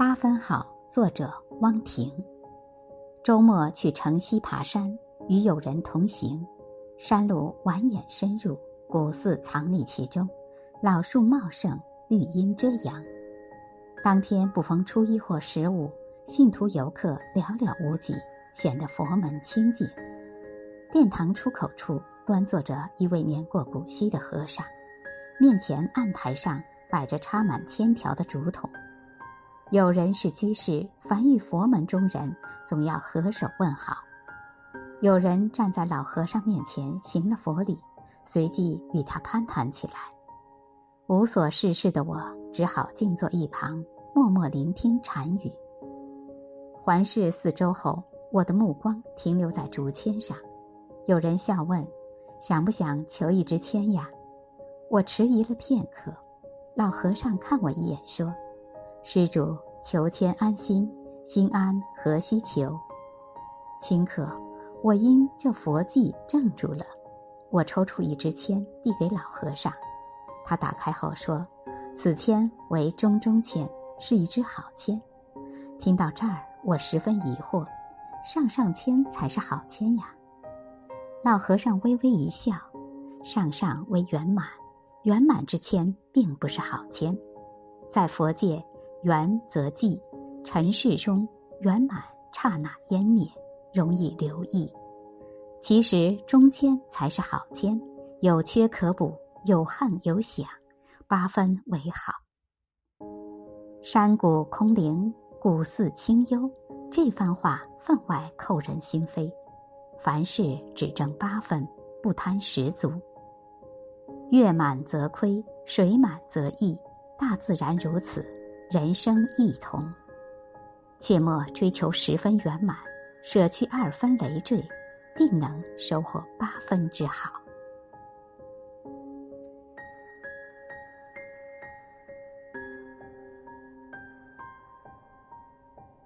八分好，作者汪婷。周末去城西爬山，与友人同行，山路蜿蜒深入，古寺藏匿其中，老树茂盛，绿荫遮阳。当天不逢初一或十五，信徒游客寥寥无几，显得佛门清静。殿堂出口处端坐着一位年过古稀的和尚，面前案台上摆着插满千条的竹筒。有人是居士，凡遇佛门中人，总要合手问好。有人站在老和尚面前行了佛礼，随即与他攀谈起来。无所事事的我，只好静坐一旁，默默聆听禅语。环视四周后，我的目光停留在竹签上。有人笑问：“想不想求一支签呀？”我迟疑了片刻，老和尚看我一眼，说。施主求签安心，心安何须求？顷刻，我因这佛迹怔住了。我抽出一支签，递给老和尚。他打开后说：“此签为中中签，是一支好签。”听到这儿，我十分疑惑：上上签才是好签呀！老和尚微微一笑：“上上为圆满，圆满之签并不是好签，在佛界。”缘则寂，尘世中圆满刹那湮灭，容易留意。其实中间才是好签，有缺可补，有憾有想，八分为好。山谷空灵，古寺清幽，这番话分外扣人心扉。凡事只争八分，不贪十足。月满则亏，水满则溢，大自然如此。人生一同，切莫追求十分圆满，舍去二分累赘，定能收获八分之好。